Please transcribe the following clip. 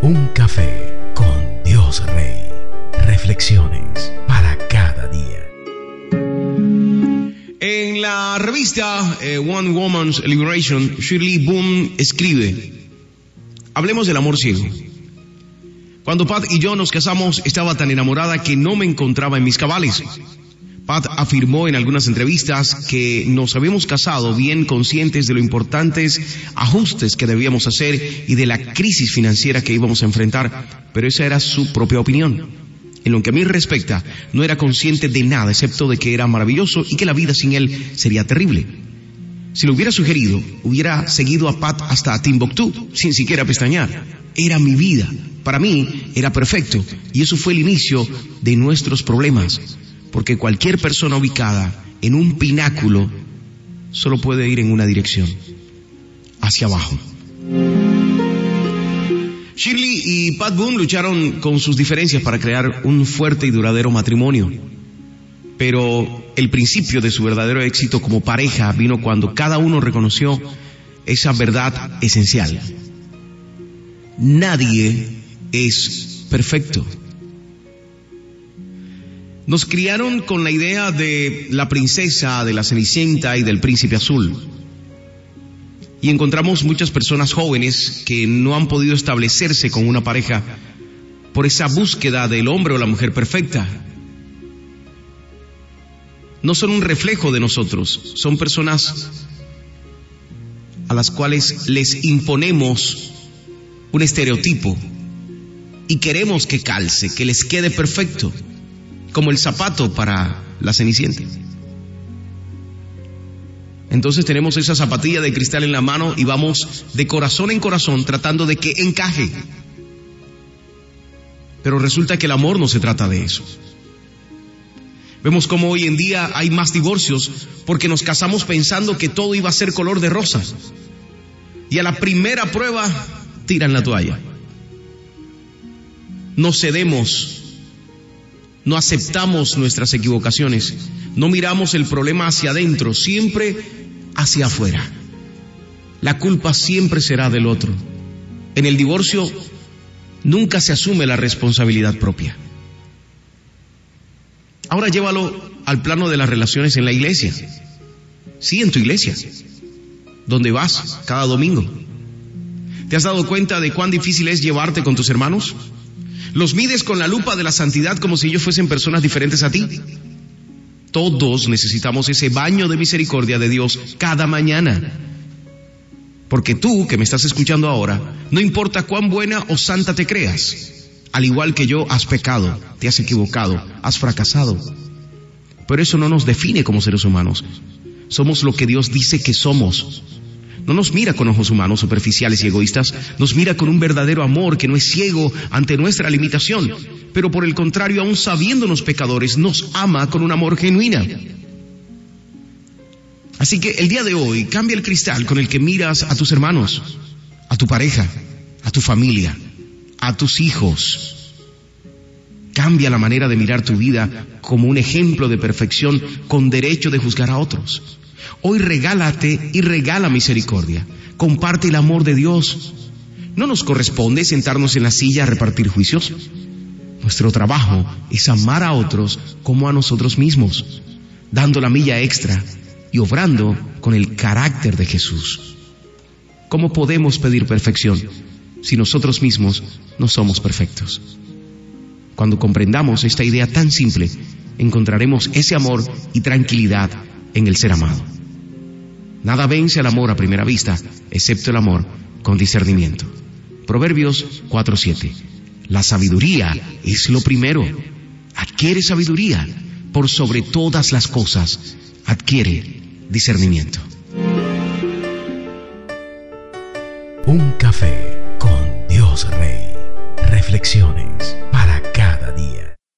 Un café con Dios Rey. Reflexiones para cada día. En la revista eh, One Woman's Liberation, Shirley Boom escribe, hablemos del amor ciego. Cuando Pat y yo nos casamos, estaba tan enamorada que no me encontraba en mis cabales. Pat afirmó en algunas entrevistas que nos habíamos casado bien conscientes de los importantes ajustes que debíamos hacer y de la crisis financiera que íbamos a enfrentar, pero esa era su propia opinión. En lo que a mí respecta, no era consciente de nada excepto de que era maravilloso y que la vida sin él sería terrible. Si lo hubiera sugerido, hubiera seguido a Pat hasta Timbuktu, sin siquiera pestañear. Era mi vida. Para mí era perfecto y eso fue el inicio de nuestros problemas porque cualquier persona ubicada en un pináculo solo puede ir en una dirección, hacia abajo. Shirley y Pat Boone lucharon con sus diferencias para crear un fuerte y duradero matrimonio. Pero el principio de su verdadero éxito como pareja vino cuando cada uno reconoció esa verdad esencial. Nadie es perfecto. Nos criaron con la idea de la princesa, de la cenicienta y del príncipe azul. Y encontramos muchas personas jóvenes que no han podido establecerse con una pareja por esa búsqueda del hombre o la mujer perfecta. No son un reflejo de nosotros, son personas a las cuales les imponemos un estereotipo y queremos que calce, que les quede perfecto como el zapato para la cenicienta. Entonces tenemos esa zapatilla de cristal en la mano y vamos de corazón en corazón tratando de que encaje. Pero resulta que el amor no se trata de eso. Vemos como hoy en día hay más divorcios porque nos casamos pensando que todo iba a ser color de rosa. Y a la primera prueba tiran la toalla. No cedemos no aceptamos nuestras equivocaciones, no miramos el problema hacia adentro, siempre hacia afuera. La culpa siempre será del otro. En el divorcio nunca se asume la responsabilidad propia. Ahora llévalo al plano de las relaciones en la iglesia. Sí, en tu iglesia, donde vas cada domingo. ¿Te has dado cuenta de cuán difícil es llevarte con tus hermanos? Los mides con la lupa de la santidad como si ellos fuesen personas diferentes a ti. Todos necesitamos ese baño de misericordia de Dios cada mañana. Porque tú, que me estás escuchando ahora, no importa cuán buena o santa te creas, al igual que yo, has pecado, te has equivocado, has fracasado. Pero eso no nos define como seres humanos. Somos lo que Dios dice que somos. No nos mira con ojos humanos superficiales y egoístas, nos mira con un verdadero amor que no es ciego ante nuestra limitación, pero por el contrario, aún sabiéndonos pecadores, nos ama con un amor genuino. Así que el día de hoy cambia el cristal con el que miras a tus hermanos, a tu pareja, a tu familia, a tus hijos. Cambia la manera de mirar tu vida como un ejemplo de perfección con derecho de juzgar a otros. Hoy regálate y regala misericordia. Comparte el amor de Dios. No nos corresponde sentarnos en la silla a repartir juicios. Nuestro trabajo es amar a otros como a nosotros mismos, dando la milla extra y obrando con el carácter de Jesús. ¿Cómo podemos pedir perfección si nosotros mismos no somos perfectos? Cuando comprendamos esta idea tan simple, encontraremos ese amor y tranquilidad en el ser amado. Nada vence al amor a primera vista, excepto el amor con discernimiento. Proverbios 4:7. La sabiduría es lo primero. Adquiere sabiduría. Por sobre todas las cosas, adquiere discernimiento. Un café con Dios Rey. Reflexiones